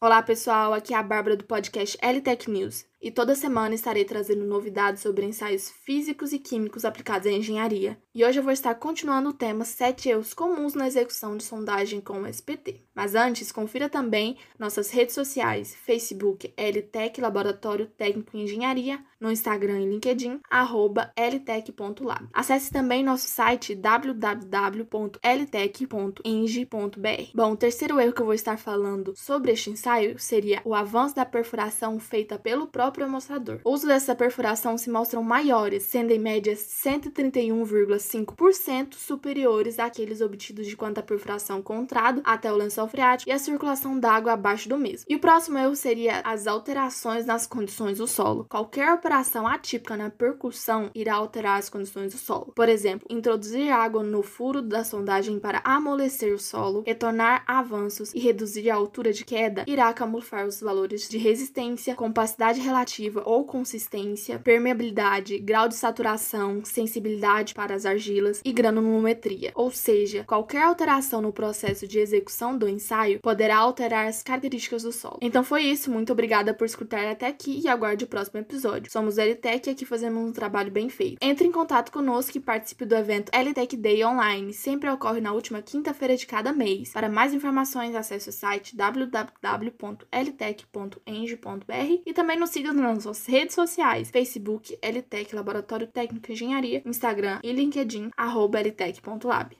Olá, pessoal. Aqui é a Bárbara do podcast LTech News e toda semana estarei trazendo novidades sobre ensaios físicos e químicos aplicados à engenharia. E hoje eu vou estar continuando o tema 7 erros comuns na execução de sondagem com o SPT. Mas antes, confira também nossas redes sociais, Facebook LTEC Laboratório Técnico em Engenharia, no Instagram e LinkedIn, arroba. Acesse também nosso site www.ltec.eng.br. Bom, o terceiro erro que eu vou estar falando sobre este ensaio seria o avanço da perfuração feita pelo próprio próprio amostrador. O uso dessa perfuração se mostram maiores, sendo em média 131,5% superiores àqueles obtidos de quanto a perfuração contrado até o lençol freático e a circulação d'água abaixo do mesmo. E o próximo erro seria as alterações nas condições do solo. Qualquer operação atípica na percussão irá alterar as condições do solo. Por exemplo, introduzir água no furo da sondagem para amolecer o solo, retornar avanços e reduzir a altura de queda irá camuflar os valores de resistência, compacidade relativa relativa ou consistência, permeabilidade, grau de saturação, sensibilidade para as argilas e granulometria. Ou seja, qualquer alteração no processo de execução do ensaio poderá alterar as características do solo. Então foi isso, muito obrigada por escutar até aqui e aguarde o próximo episódio. Somos LTEC e aqui fazemos um trabalho bem feito. Entre em contato conosco e participe do evento LTEC Day Online, sempre ocorre na última quinta-feira de cada mês. Para mais informações, acesse o site www.ltec.eng.br e também nos siga nas nossas redes sociais: Facebook, LTEC Laboratório Técnico de Engenharia, Instagram e LinkedIn, arroba ltec.lab.